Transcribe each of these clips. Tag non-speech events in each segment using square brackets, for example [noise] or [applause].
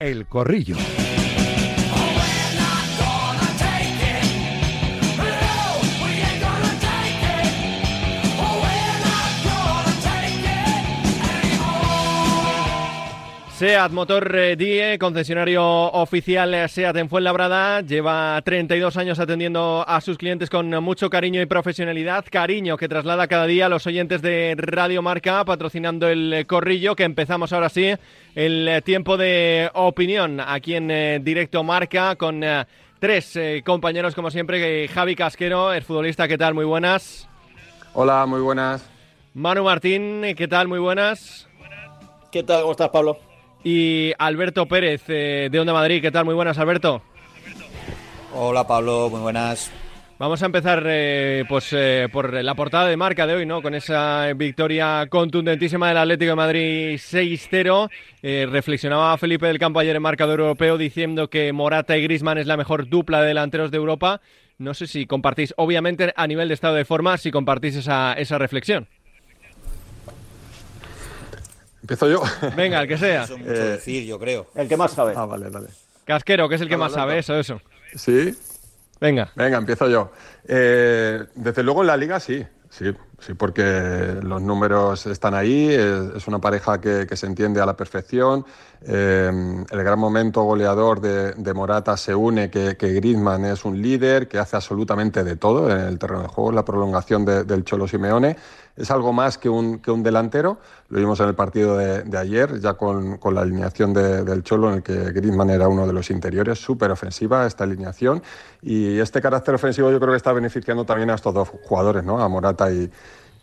El Corrillo. SEAT Motor eh, Die, concesionario oficial eh, SEAT en Fuenlabrada, lleva 32 años atendiendo a sus clientes con mucho cariño y profesionalidad, cariño que traslada cada día a los oyentes de Radio Marca, patrocinando el eh, corrillo, que empezamos ahora sí el tiempo de opinión aquí en Directo Marca con tres compañeros como siempre, Javi Casquero, el futbolista, ¿qué tal? Muy buenas. Hola, muy buenas. Manu Martín, ¿qué tal? Muy buenas. ¿Qué tal? ¿Cómo estás, Pablo? Y Alberto Pérez eh, de Onda Madrid. ¿Qué tal? Muy buenas, Alberto. Hola, Pablo. Muy buenas. Vamos a empezar eh, pues, eh, por la portada de marca de hoy, ¿no? Con esa victoria contundentísima del Atlético de Madrid 6-0. reflexionaba Felipe del Campo ayer en marcador europeo diciendo que Morata y Grisman es la mejor dupla de delanteros de Europa. No sé si compartís, obviamente a nivel de estado de forma, si compartís esa, esa reflexión. Empiezo yo. Venga, el que sea. Eso mucho eh, decir, yo creo. El que más sabe. Ah, vale, vale. Casquero, que es el que más sabe, eso, eso. Sí. Venga. Venga, empiezo yo. Eh, desde luego en la liga sí, sí, sí, porque los números están ahí, es, una pareja que, se entiende a la perfección. Eh, el gran momento goleador de, Morata se une, que, que, Griezmann es un líder, que hace absolutamente de todo en el terreno de juego, la prolongación del Cholo Simeone es algo más que un, que un delantero. Lo vimos en el partido de, ayer, ya con, con la alineación del Cholo, en el que Griezmann era uno de los interiores, súper ofensiva esta alineación. Y este carácter ofensivo yo creo que está beneficiando también a estos dos jugadores, ¿no? a Morata y,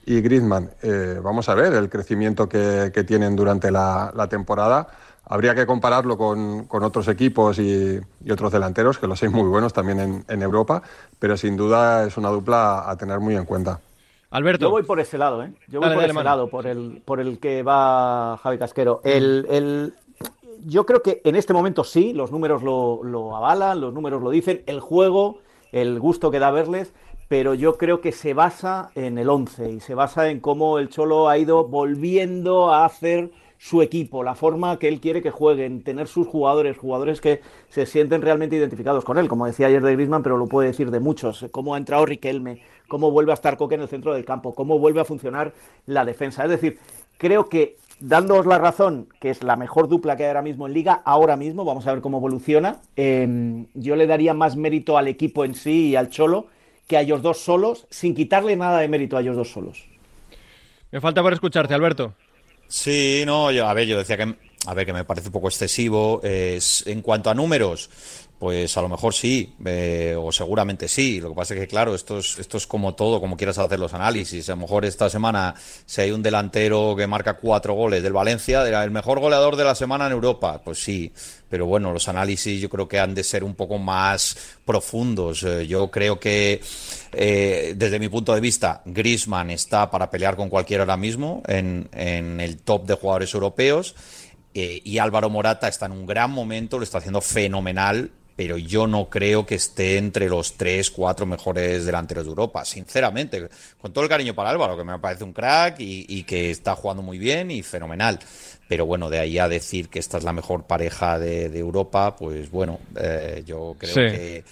y Griezmann. Eh, vamos a ver el crecimiento que, que tienen durante la, la, temporada. Habría que compararlo con, con otros equipos y, y, otros delanteros, que los hay muy buenos también en, en Europa, pero sin duda es una dupla a tener muy en cuenta. Alberto. Yo voy por ese lado, ¿eh? Yo voy por ese lado, por el, por el que va Javi Casquero. El, el, yo creo que en este momento sí, los números lo, lo, avalan, los números lo dicen, el juego, el gusto que da verles, pero yo creo que se basa en el 11 y se basa en cómo el Cholo ha ido volviendo a hacer su equipo, la forma que él quiere que jueguen, tener sus jugadores, jugadores que se sienten realmente identificados con él, como decía ayer de Griezmann, pero lo puede decir de muchos, cómo ha entrado Riquelme, cómo vuelve a estar Coque en el centro del campo, cómo vuelve a funcionar la defensa. Es decir, creo que dándoos la razón, que es la mejor dupla que hay ahora mismo en liga, ahora mismo, vamos a ver cómo evoluciona, em, yo le daría más mérito al equipo en sí y al Cholo que a ellos dos solos, sin quitarle nada de mérito a ellos dos solos. Me falta por escucharte, Alberto. Sí, no, yo, a ver, yo decía que, a ver, que me parece un poco excesivo. en cuanto a números, pues a lo mejor sí, eh, o seguramente sí. Lo que pasa es que, claro, esto es, esto es como todo, como quieras hacer los análisis. A lo mejor esta semana, si hay un delantero que marca cuatro goles del Valencia, era el mejor goleador de la semana en Europa. Pues sí, pero bueno, los análisis yo creo que han de ser un poco más profundos. Eh, yo creo que, eh, desde mi punto de vista, Grisman está para pelear con cualquiera ahora mismo en, en el top de jugadores europeos. Y Álvaro Morata está en un gran momento, lo está haciendo fenomenal pero yo no creo que esté entre los tres, cuatro mejores delanteros de Europa, sinceramente. Con todo el cariño para Álvaro, que me parece un crack y, que está jugando muy bien y fenomenal. Pero bueno, de ahí a decir que esta es la mejor pareja de, Europa, pues bueno, eh, yo creo que,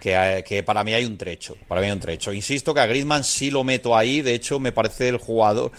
que, que, para mí hay un trecho. Para mí hay un trecho. Insisto que a Griezmann sí lo meto ahí, de hecho me parece el jugador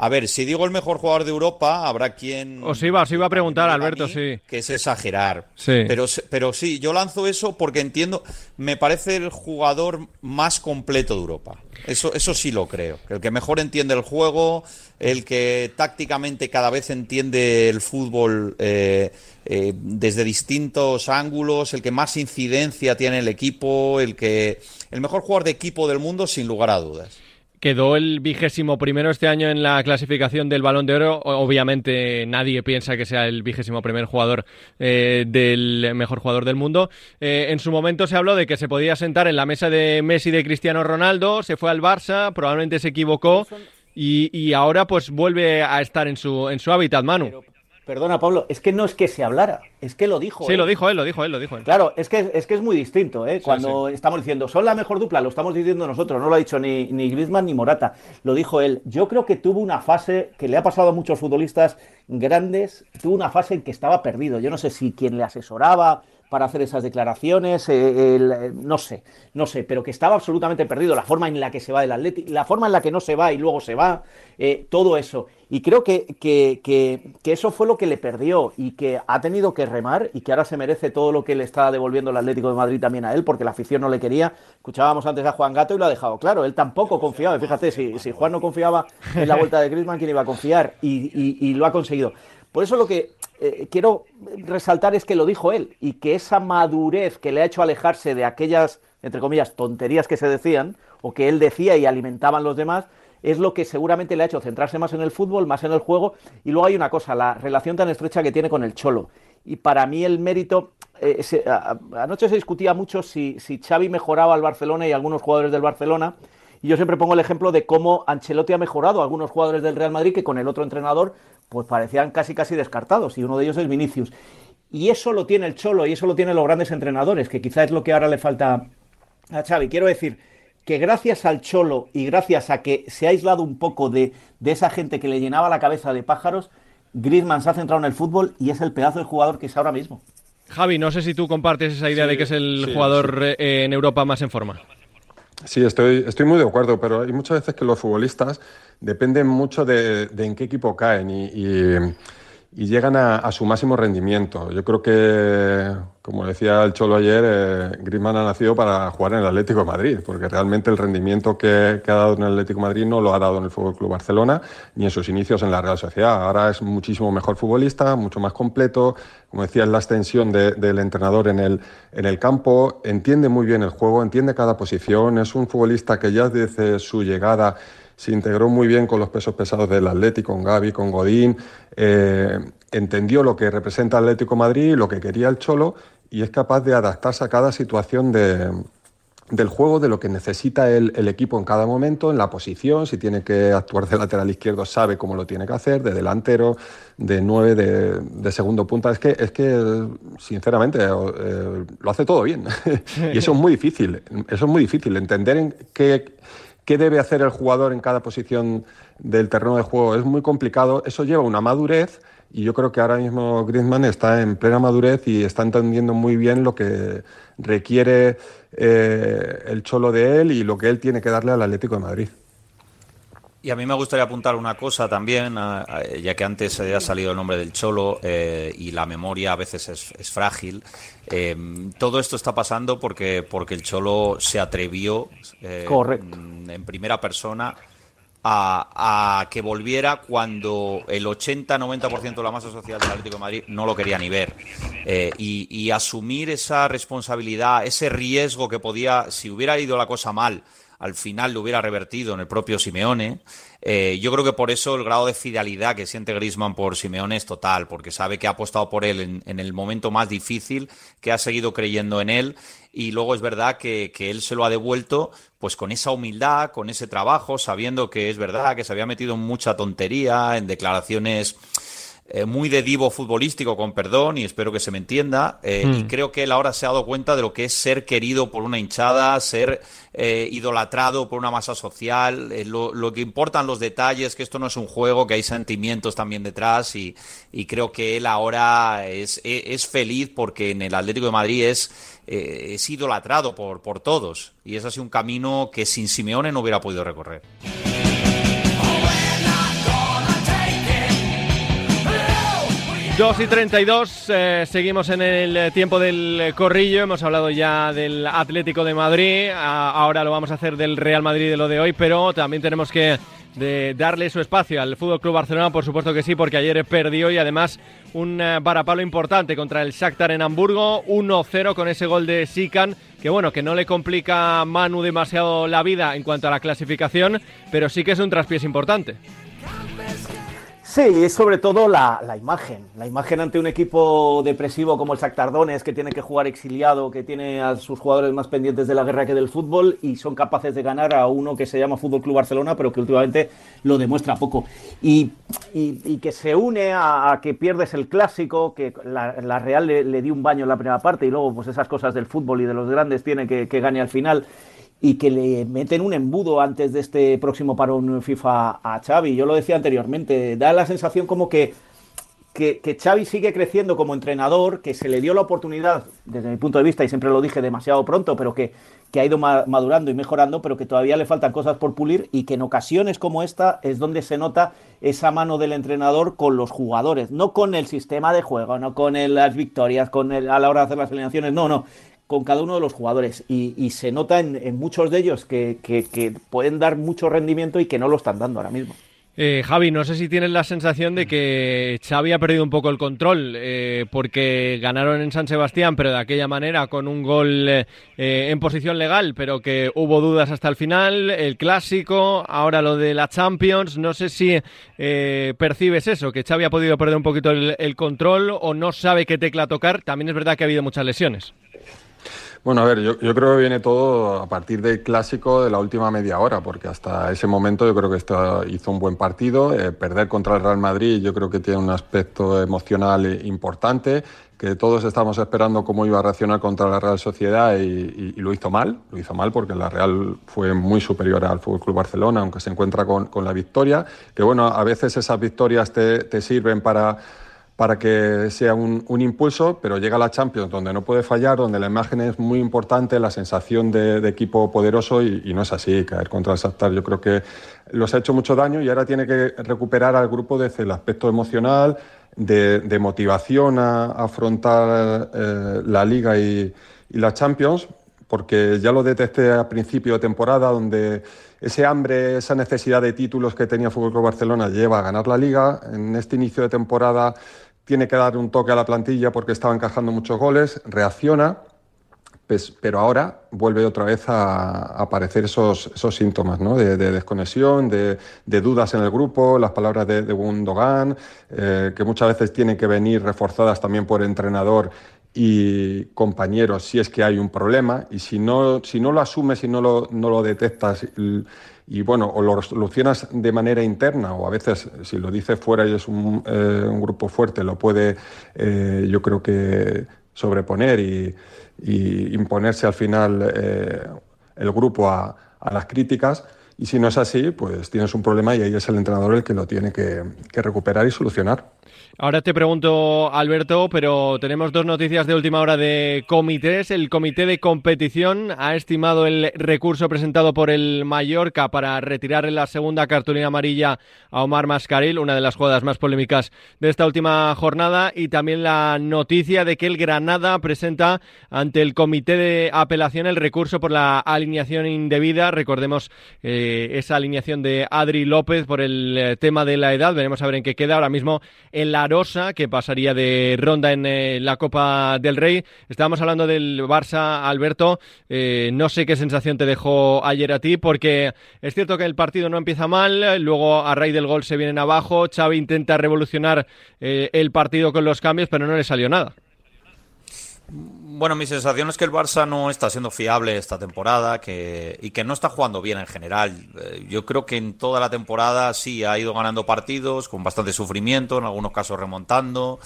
a ver, si digo el mejor jugador de Europa, habrá quien. Os iba, os iba a preguntar, Alberto, sí. Que es exagerar. Sí. Pero, pero sí, yo lanzo eso porque entiendo. Me parece el jugador más completo de Europa. Eso, eso sí lo creo. El que mejor entiende el juego, el que tácticamente cada vez entiende el fútbol eh, eh, desde distintos ángulos, el que más incidencia tiene el equipo, el que. El mejor jugador de equipo del mundo, sin lugar a dudas. Quedó el vigésimo primero este año en la clasificación del Balón de Oro. Obviamente nadie piensa que sea el vigésimo primer jugador eh, del mejor jugador del mundo. Eh, en su momento se habló de que se podía sentar en la mesa de Messi de Cristiano Ronaldo. Se fue al Barça, probablemente se equivocó y, ahora pues vuelve a estar en su en su hábitat, Manu. Perdona Pablo, es que no es que se hablara Es que lo dijo. Sí, lo dijo él, lo dijo él, lo dijo él. Claro, es que es, que es muy distinto, ¿eh? Cuando estamos diciendo, son la mejor dupla, lo estamos diciendo nosotros, no lo ha dicho ni, ni Griezmann ni Morata, lo dijo él. Yo creo que tuvo una fase que le ha pasado a muchos futbolistas grandes, tuvo una fase en que estaba perdido. Yo no sé si quien le asesoraba para hacer esas declaraciones, eh, eh, no sé, no sé, pero que estaba absolutamente perdido, la forma en la que se va del Atlético, la forma en la que no se va y luego se va, eh, todo eso. Y creo que, que, que, eso fue lo que le perdió y que ha tenido que remar y que ahora se merece todo lo que le está devolviendo el Atlético de Madrid también a él, porque la afición no le quería. Escuchábamos antes a Juan Gato y lo ha dejado claro, él tampoco confiaba, fíjate, si, si Juan no confiaba en la vuelta de Griezmann, ¿quién iba a confiar? y, y lo ha conseguido. Por eso lo que eh, quiero resaltar es que lo dijo él y que esa madurez que le ha hecho alejarse de aquellas, entre comillas, tonterías que se decían o que él decía y alimentaban los demás, es lo que seguramente le ha hecho centrarse más en el fútbol, más en el juego. Y luego hay una cosa, la relación tan estrecha que tiene con el Cholo. Y para mí el mérito, eh, anoche se discutía mucho si, si Xavi mejoraba al Barcelona y algunos jugadores del Barcelona. Y yo siempre pongo el ejemplo de cómo Ancelotti ha mejorado a algunos jugadores del Real Madrid que con el otro entrenador pues parecían casi casi descartados y uno de ellos es Vinicius. Y eso lo tiene el Cholo y eso lo tienen los grandes entrenadores, que quizá es lo que ahora le falta a Xavi. Quiero decir que gracias al Cholo y gracias a que se ha aislado un poco de, esa gente que le llenaba la cabeza de pájaros, Griezmann se ha centrado en el fútbol y es el pedazo de jugador que es ahora mismo. Javi, no sé si tú compartes esa idea de que es el jugador eh, en Europa más en forma. Sí, estoy, estoy muy de acuerdo, pero hay muchas veces que los futbolistas dependen mucho de, en qué equipo caen y y llegan a, su máximo rendimiento. Yo creo que, como decía el Cholo ayer, eh, Griezmann ha nacido para jugar en el Atlético de Madrid, porque realmente el rendimiento que, ha dado en el Atlético de Madrid no lo ha dado en el Fútbol Club Barcelona ni en sus inicios en la Real Sociedad. Ahora es muchísimo mejor futbolista, mucho más completo. Como decía, es la extensión del entrenador en el, el campo, entiende muy bien el juego, entiende cada posición, es un futbolista que ya desde su llegada se integró muy bien con los pesos pesados del Atlético, con Gaby, con Godín, eh, entendió lo que representa Atlético Madrid, lo que quería el Cholo y es capaz de adaptarse a cada situación del juego, de lo que necesita el, equipo en cada momento, en la posición, si tiene que actuar de lateral izquierdo sabe cómo lo tiene que hacer, de delantero, de nueve, de, segundo punta. Es que, es que sinceramente, eh, lo hace todo bien. [laughs] y eso es muy difícil, eso es muy difícil, entender en qué qué debe hacer el jugador en cada posición del terreno de juego es muy complicado. Eso lleva una madurez y yo creo que ahora mismo Griezmann está en plena madurez y está entendiendo muy bien lo que requiere eh, el cholo de él y lo que él tiene que darle al Atlético de Madrid. Y a mí me gustaría apuntar una cosa también, ya que antes ha salido el nombre del Cholo eh, y la memoria a veces es, frágil. Eh, todo esto está pasando porque, porque el Cholo se atrevió eh, en primera persona a, que volviera cuando el 80-90% de la masa social del Atlético de Madrid no lo quería ni ver. y, y asumir esa responsabilidad, ese riesgo que podía, si hubiera ido la cosa mal, al final lo hubiera revertido en el propio Simeone. Eh, yo creo que por eso el grado de fidelidad que siente Grisman por Simeone es total, porque sabe que ha apostado por él en, el momento más difícil, que ha seguido creyendo en él y luego es verdad que, que, él se lo ha devuelto pues con esa humildad, con ese trabajo, sabiendo que es verdad que se había metido en mucha tontería, en declaraciones eh, muy de divo futbolístico, con perdón, y espero que se me entienda. Eh, y hmm. creo que él ahora se ha dado cuenta de lo que es ser querido por una hinchada, ser eh, idolatrado por una masa social. Lo, que importan los detalles, que esto no es un juego, que hay sentimientos también detrás. Y, creo que él ahora es, es, feliz porque en el Atlético de Madrid es, es idolatrado por, por todos. Y es así un camino que sin Simeone no hubiera podido recorrer. 2 y 32, eh, seguimos en el tiempo del corrillo, hemos hablado ya del Atlético de Madrid, ahora lo vamos a hacer del Real Madrid de lo de hoy, pero también tenemos que darle su espacio al Fútbol Club Barcelona, por supuesto que sí, porque ayer perdió y además un eh, varapalo importante contra el Shakhtar en Hamburgo, 1-0 con ese gol de Sikan, que bueno, que no le complica a Manu demasiado la vida en cuanto a la clasificación, pero sí que es un traspiés importante. Sí, es sobre todo la, imagen. La imagen ante un equipo depresivo como el Sactardones, que tiene que jugar exiliado, que tiene a sus jugadores más pendientes de la guerra que del fútbol, y son capaces de ganar a uno que se llama Fútbol Club Barcelona, pero que últimamente lo demuestra poco. Y, que se une a, que pierdes el clásico, que la, Real le, dio un baño en la primera parte, y luego, pues esas cosas del fútbol y de los grandes tiene que, que gane al final y que le meten un embudo antes de este próximo parón FIFA a Xavi. Yo lo decía anteriormente, da la sensación como que, que, Xavi sigue creciendo como entrenador, que se le dio la oportunidad, desde mi punto de vista, y siempre lo dije demasiado pronto, pero que, que ha ido madurando y mejorando, pero que todavía le faltan cosas por pulir y que en ocasiones como esta es donde se nota esa mano del entrenador con los jugadores, no con el sistema de juego, no con las victorias, con el, a la hora de hacer las alineaciones, no, no, con cada uno de los jugadores y, se nota en, muchos de ellos que, pueden dar mucho rendimiento y que no lo están dando ahora mismo. Eh, Javi, no sé si tienes la sensación de que Xavi ha perdido un poco el control, eh, porque ganaron en San Sebastián, pero de aquella manera, con un gol eh, en posición legal, pero que hubo dudas hasta el final, el clásico, ahora lo de la Champions, no sé si percibes eso, que Xavi ha podido perder un poquito el control o no sabe qué tecla tocar, también es verdad que ha habido muchas lesiones. Bueno, a ver, yo, creo que viene todo a partir del clásico de la última media hora, porque hasta ese momento yo creo que esto hizo un buen partido. Eh, perder contra el Real Madrid yo creo que tiene un aspecto emocional importante, que todos estamos esperando cómo iba a reaccionar contra la Real Sociedad y, lo hizo mal. Lo hizo mal porque la Real fue muy superior al Club Barcelona, aunque se encuentra con, la victoria. Que bueno, a veces esas victorias te sirven para para que sea un, impulso, pero llega la Champions donde no puede fallar, donde la imagen es muy importante, la sensación de, equipo poderoso y, no es así. Caer contra el Shakhtar yo creo que los ha hecho mucho daño y ahora tiene que recuperar al grupo desde el aspecto emocional, de, motivación a, afrontar eh, la Liga y, y la Champions, porque ya lo detecté a principio de temporada, donde ese hambre, esa necesidad de títulos que tenía Fútbol Club Barcelona lleva a ganar la Liga. En este inicio de temporada tiene que dar un toque a la plantilla porque estaba encajando muchos goles, reacciona, pues, pero ahora vuelve otra vez a, aparecer esos, esos síntomas ¿no? de, desconexión, de, dudas en el grupo, las palabras de, de Gundogan, eh, que muchas veces tienen que venir reforzadas también por entrenador y compañeros si es que hay un problema y si no, si no lo asumes, si no lo, no lo detectas y bueno, o lo solucionas de manera interna o a veces si lo dices fuera y es un, eh, un grupo fuerte, lo puede eh, yo creo que sobreponer y, imponerse al final eh, el grupo a, las críticas. Y si no es así, pues tienes un problema y ahí es el entrenador el que lo tiene que recuperar y solucionar. Ahora te pregunto, Alberto, pero tenemos dos noticias de última hora de comités. El comité de competición ha estimado el recurso presentado por el Mallorca para retirar la segunda cartulina amarilla a Omar Mascaril, una de las jugadas más polémicas de esta última jornada, y también la noticia de que el Granada presenta ante el comité de apelación el recurso por la alineación indebida. Recordemos eh, esa alineación de Adri López por el eh, tema de la edad. Veremos a ver en qué queda ahora mismo en la Que pasaría de ronda en eh, la Copa del Rey. Estábamos hablando del Barça, Alberto. Eh, no sé qué sensación te dejó ayer a ti, porque es cierto que el partido no empieza mal, luego a raíz del gol se vienen abajo. Xavi intenta revolucionar eh, el partido con los cambios, pero no le salió nada. Bueno, mi sensación es que el Barça no está siendo fiable esta temporada que, y que no está jugando bien en general. Eh, yo creo que en toda la temporada sí ha ido ganando partidos con bastante sufrimiento, en algunos casos remontando.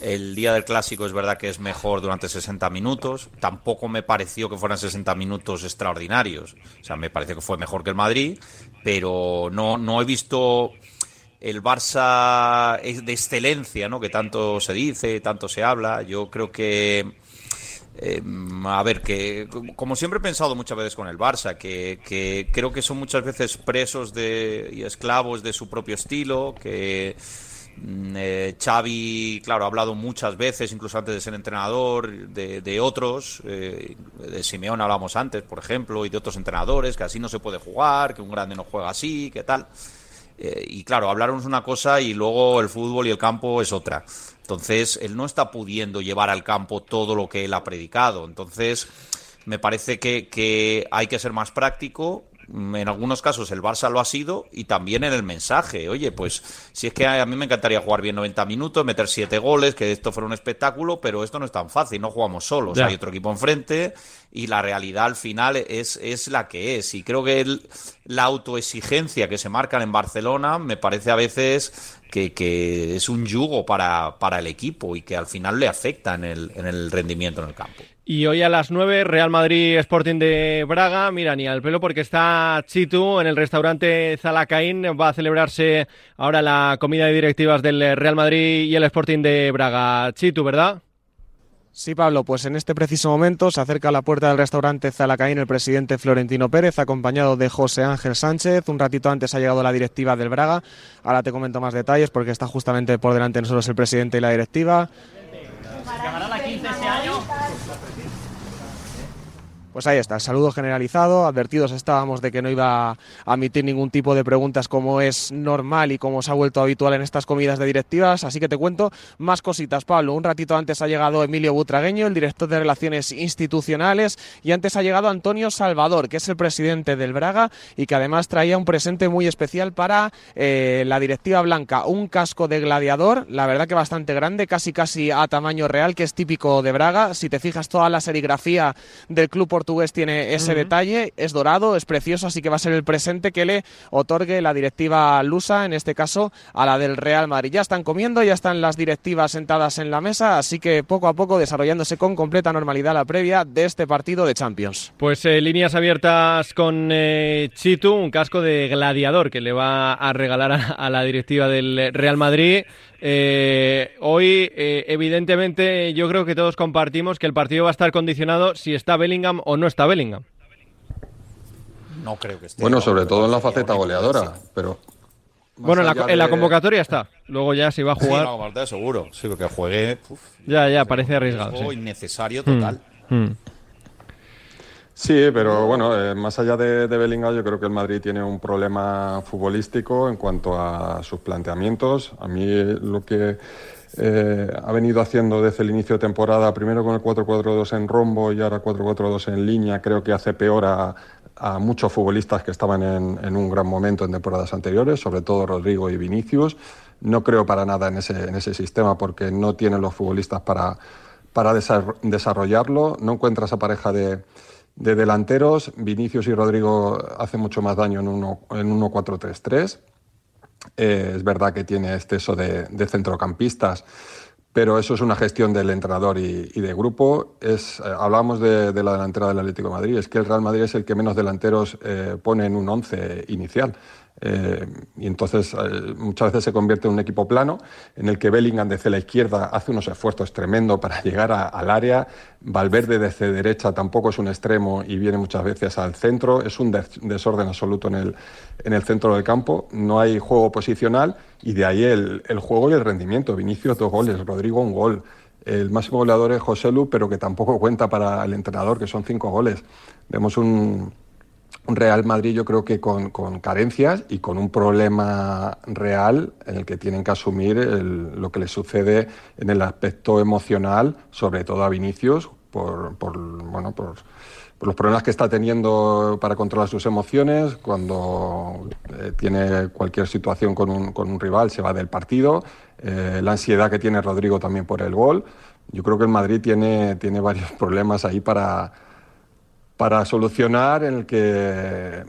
El día del clásico es verdad que es mejor durante 60 minutos. Tampoco me pareció que fueran 60 minutos extraordinarios. O sea, me pareció que fue mejor que el Madrid, pero no, no he visto el Barça de excelencia, ¿no? Que tanto se dice, tanto se habla. Yo creo que eh, a ver, que como siempre he pensado muchas veces con el Barça, que, creo que son muchas veces presos de, y esclavos de su propio estilo, que mm, eh, Xavi, claro, ha hablado muchas veces, incluso antes de ser entrenador, de, otros, eh, de Simeón hablamos antes, por ejemplo, y de otros entrenadores, que así no se puede jugar, que un grande no juega así, que tal. Eh, y claro, hablaron una cosa y luego el fútbol y el campo es otra. Entonces, él no está pudiendo llevar al campo todo lo que él ha predicado. Entonces, me parece que, hay que ser más práctico. En algunos casos el Barça lo ha sido y también en el mensaje. Oye, pues si es que a mí me encantaría jugar bien 90 minutos, meter 7 goles, que esto fuera un espectáculo, pero esto no es tan fácil, no jugamos solos, hay otro equipo enfrente y la realidad al final es, es la que es. Y creo que la autoexigencia que se marcan en Barcelona me parece a veces que, que es un yugo para, para, el equipo y que al final le afecta en el, en el rendimiento en el campo. Y hoy a las 9, Real Madrid Sporting de Braga. Mira, ni al pelo porque está Chitu en el restaurante Zalacaín. Va a celebrarse ahora la comida de directivas del Real Madrid y el Sporting de Braga. Chitu, ¿verdad? Sí, Pablo, pues en este preciso momento se acerca a la puerta del restaurante Zalacaín el presidente Florentino Pérez, acompañado de José Ángel Sánchez. Un ratito antes ha llegado la directiva del Braga. Ahora te comento más detalles porque está justamente por delante de nosotros el presidente y la directiva. la 15 este año? Pues ahí está, el saludo generalizado. Advertidos estábamos de que no iba a emitir ningún tipo de preguntas como es normal y como se ha vuelto habitual en estas comidas de directivas. Así que te cuento más cositas, Pablo. Un ratito antes ha llegado Emilio Butragueño, el director de Relaciones Institucionales, y antes ha llegado Antonio Salvador, que es el presidente del Braga y que además traía un presente muy especial para eh, la directiva blanca. Un casco de gladiador, la verdad que bastante grande, casi casi a tamaño real, que es típico de Braga. Si te fijas, toda la serigrafía del club portugués tiene ese detalle, es dorado, es precioso, así que va a ser el presente que le otorgue la directiva lusa, en este caso a la del Real Madrid. Ya están comiendo, ya están las directivas sentadas en la mesa, así que poco a poco desarrollándose con completa normalidad la previa de este partido de Champions. Pues eh, líneas abiertas con eh, Chitu, un casco de gladiador que le va a regalar a la directiva del Real Madrid. Eh, hoy, eh, evidentemente, yo creo que todos compartimos que el partido va a estar condicionado si está Bellingham o no está Bellingham. No creo que esté. Bueno, sobre todo en la faceta goleadora, pero. Bueno, en la, convocatoria está. Luego ya si va a jugar. Sí, seguro. Sí, lo que juegue. ya, ya, parece arriesgado. Es innecesario total. Mm, mm. Sí, pero bueno, eh, más allá de, de, Bellingham, yo creo que el Madrid tiene un problema futbolístico en cuanto a sus planteamientos. A mí lo que eh, ha venido haciendo desde el inicio de temporada, primero con el 4-4-2 en rombo y ahora 4-4-2 en línea, creo que hace peor a, muchos futbolistas que estaban en, un gran momento en temporadas anteriores, sobre todo Rodrigo y Vinicius. No creo para nada en ese, en ese sistema porque no tienen los futbolistas para, para desarrollarlo. No encuentra esa pareja de de delanteros, Vinicius y Rodrigo hacen mucho más daño en 1-4-3-3. Eh, es verdad que tiene exceso de, centrocampistas, pero eso es una gestión del entrenador y, de grupo. Es, eh, hablamos de, la delantera del Atlético de Madrid, es que el Real Madrid es el que menos delanteros eh, pone en un 11 inicial. Eh, y entonces eh, muchas veces se convierte en un equipo plano en el que Bellingham desde la izquierda hace unos esfuerzos tremendos para [laughs] llegar al área. Valverde desde derecha tampoco es un extremo y viene muchas veces al centro. Es un desorden absoluto en el, en el centro del campo. No hay juego posicional y de ahí el, el juego y el rendimiento. Vinicius dos goles, Rodrigo un gol. El máximo goleador es José Lu, pero que tampoco cuenta para el entrenador, que son cinco goles. Vemos un, un Real Madrid yo creo que con, carencias y con un problema real en el que tienen que asumir lo que les sucede en el aspecto emocional, sobre todo a Vinicius, por, bueno, por, los problemas que está teniendo para controlar sus emociones, cuando eh, tiene cualquier situación con un, con un, rival se va del partido, eh, la ansiedad que tiene Rodrigo también por el gol. Yo creo que el Madrid tiene, tiene varios [laughs] problemas ahí para para solucionar en el que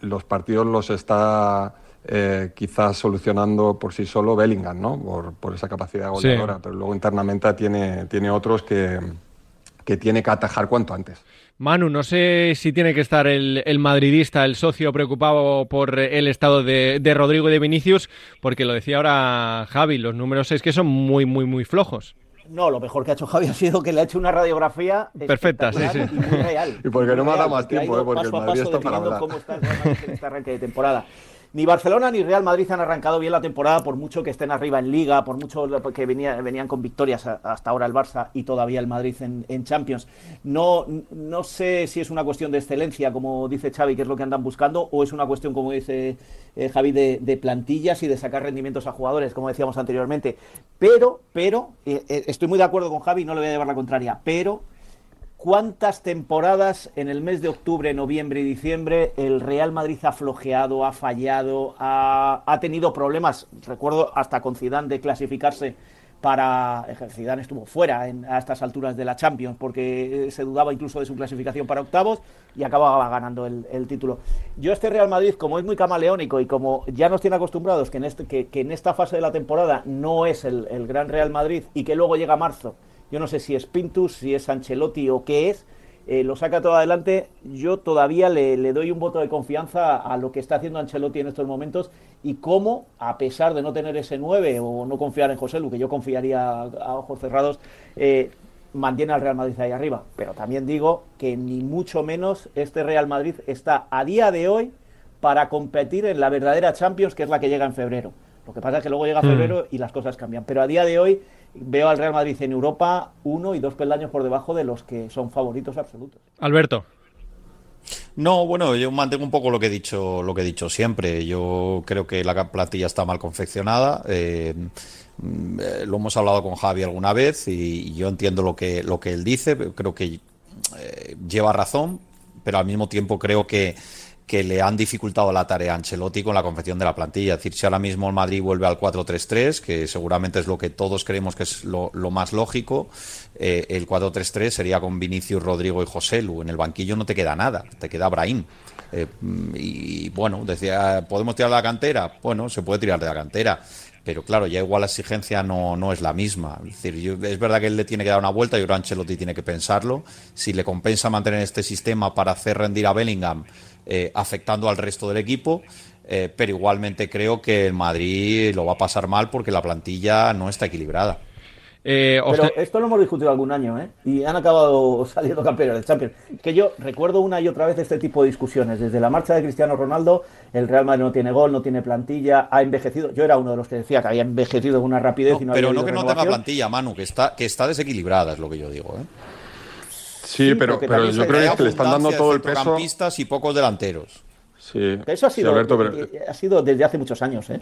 los partidos los está eh, quizás solucionando por sí solo Bellingham, ¿no? Por, esa capacidad goleadora, pero luego internamente tiene, tiene otros que, que tiene que atajar cuanto antes. Manu, no sé si tiene que estar el, madridista, el socio preocupado por el estado de, de, Rodrigo y de Vinicius, porque lo decía ahora Javi, los números es que son muy, muy, muy flojos. No, lo mejor que ha hecho Javi ha sido que le ha hecho una radiografía perfecta, sí, sí. Y muy real. y porque no me ha dado más tiempo, ¿eh? porque el Madrid está para hablar. cómo está en este arranque de temporada. Ni Barcelona ni Real Madrid han arrancado bien la temporada, por mucho que estén arriba en Liga, por mucho que venían con victorias hasta ahora el Barça y todavía el Madrid en, Champions. No, no sé si es una cuestión de excelencia, como dice Xavi, que es lo que andan buscando, o es una cuestión, como dice eh, Javi, de, plantillas y de sacar rendimientos a jugadores, como decíamos anteriormente. Pero, pero, eh, eh, estoy muy de acuerdo con Javi, no le voy a llevar la contraria, pero ¿Cuántas temporadas en el mes de octubre, noviembre y diciembre el Real Madrid ha flojeado, ha fallado, ha, tenido problemas? Recuerdo hasta con Zidane de clasificarse para... Zidane estuvo fuera a estas alturas de la Champions porque se dudaba incluso de su clasificación para octavos y acababa ganando el, título. Yo este Real Madrid, como es muy camaleónico y como ya nos tiene acostumbrados que en, este, en esta fase de la temporada no es el gran Real Madrid y que luego llega marzo yo no sé si es Pintus, si es Ancelotti o qué es, eh, lo saca todo adelante. Yo todavía le, doy un voto de confianza a lo que está haciendo Ancelotti en estos momentos y cómo, a pesar de no tener ese 9 o no confiar en José Lu, que yo confiaría a, ojos cerrados, eh, mantiene al Real Madrid ahí arriba. Pero también digo que ni mucho menos este Real Madrid está a día de hoy para competir en la verdadera Champions, que es la que llega en febrero. Lo que pasa es que luego llega hmm. febrero y las cosas cambian. Pero a día de hoy veo al Real Madrid en Europa uno y dos peldaños por debajo de los que son favoritos absolutos. Alberto. No, bueno, yo mantengo un poco lo que he dicho, lo que he dicho siempre. Yo creo que la plantilla está mal confeccionada. Eh, mm, lo hemos hablado con Javi alguna vez y, yo entiendo lo que lo que él dice. Creo que eh, lleva razón, pero al mismo tiempo creo que que le han dificultado la tarea a Ancelotti con la confección de la plantilla. Es decir, si ahora mismo el Madrid vuelve al 4-3-3, que seguramente es lo que todos creemos que es lo, más lógico, eh, el 4-3-3 sería con Vinicius, Rodrigo y José Lu. En el banquillo no te queda nada, te queda Brahim. Eh, y, bueno, decía, ¿podemos tirar de la cantera? Bueno, se puede tirar de la cantera. Pero claro, ya igual la exigencia no, no es la misma. Es decir, es verdad que él le tiene que dar una vuelta y ahora Ancelotti tiene que pensarlo. Si le compensa mantener este sistema para hacer rendir a Bellingham, eh, afectando al resto del equipo. Eh, pero igualmente creo que el Madrid lo va a pasar mal porque la plantilla no está equilibrada. Eh, pero esto lo hemos discutido algún año, ¿eh? Y han acabado [laughs] saliendo campeones del Champions. Que yo recuerdo una y otra vez este tipo de discusiones. Desde la marcha de Cristiano Ronaldo, el Real Madrid no tiene gol, no tiene plantilla, ha envejecido. Yo era uno de los que decía que había envejecido con una rapidez y no Pero no que no tenga plantilla, Manu, que está, que está desequilibrada, es lo que yo digo, ¿eh? Sí, pero, pero yo creo que le están dando todo el peso. Campistas y pocos delanteros. Sí. Eso ha sido, ha sido desde hace muchos años, ¿eh?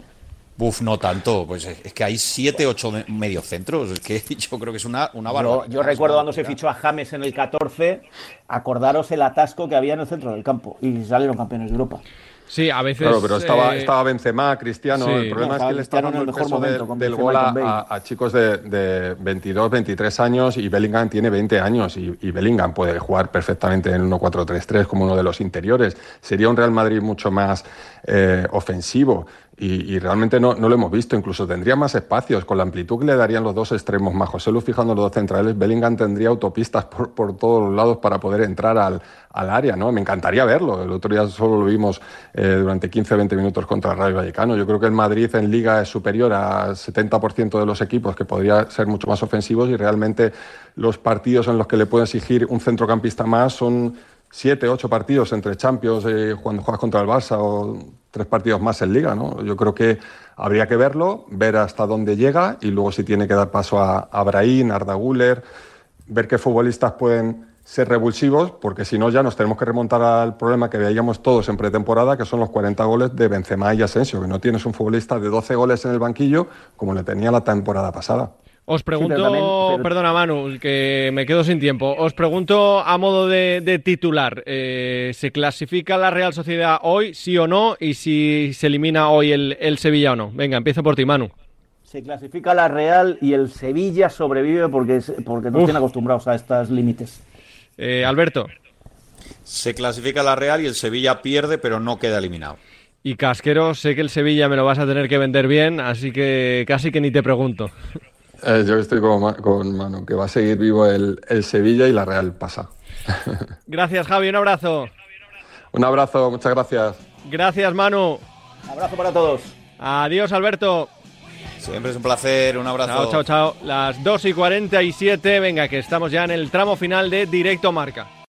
Buf, no tanto. Pues es que hay siete, ocho mediocentros. Es que [laughs] yo creo que es una, una barbaridad. Yo, recuerdo cuando se fichó a James en el 14, acordaros el atasco que había en el centro del campo y salieron campeones de Europa. Sí, a veces. Claro, pero estaba, eh, estaba Benzema, Cristiano. El problema es que le está dando el, peso del gol a, chicos de, de, 22, 23 años y Bellingham tiene 20 años y, y Bellingham puede jugar perfectamente en 1-4-3-3 como uno de los interiores. Sería un Real Madrid mucho más eh, ofensivo y, realmente no, no, lo hemos visto. Incluso tendría más espacios. Con la amplitud que le darían los dos extremos más José Lu fijando los dos centrales, Bellingham tendría autopistas por, por todos los lados para poder entrar al, al, área. ¿no? Me encantaría verlo. El otro día solo lo vimos eh, durante 15-20 minutos contra el Rayo Vallecano. Yo creo que el Madrid en Liga es superior al 70% de los equipos, que podría ser mucho más ofensivos y realmente los partidos en los que le puede exigir un centrocampista más son siete, ocho partidos entre Champions eh, cuando juegas contra el Barça o tres partidos más en Liga, ¿no? Yo creo que habría que verlo, ver hasta dónde llega y luego si tiene que dar paso a, a Arda Guller, ver qué futbolistas pueden ser revulsivos, porque si no ya nos tenemos que remontar al problema que veíamos todos en pretemporada, que son los 40 goles de Benzema y Asensio, que no tienes un futbolista de 12 goles en el banquillo como le tenía la temporada pasada. Os pregunto, perdona Manu, que me quedo sin tiempo. Os pregunto a modo de, titular, eh, ¿se clasifica la Real Sociedad hoy, sí o no? Y si se elimina hoy el, Sevilla o no. Venga, empiezo por ti, Manu. Se clasifica la Real y el Sevilla sobrevive porque, porque no están acostumbrados a estos límites. Eh, Alberto. Se clasifica la Real y el Sevilla pierde, pero no queda eliminado. Y Casquero, sé que el Sevilla me lo vas a tener que vender bien, así que casi que ni te pregunto. Eh, yo estoy con, con, Manu, que va a seguir vivo el, Sevilla y la Real pasa. [laughs] Gracias, Javi, un abrazo. Un abrazo, muchas gracias. Gracias, Manu. Un abrazo para todos. Adiós, Alberto. Siempre es un placer, un abrazo. Chao, chao, chao. Las 2 y 47, venga, que estamos ya en el tramo final de Directo Marca.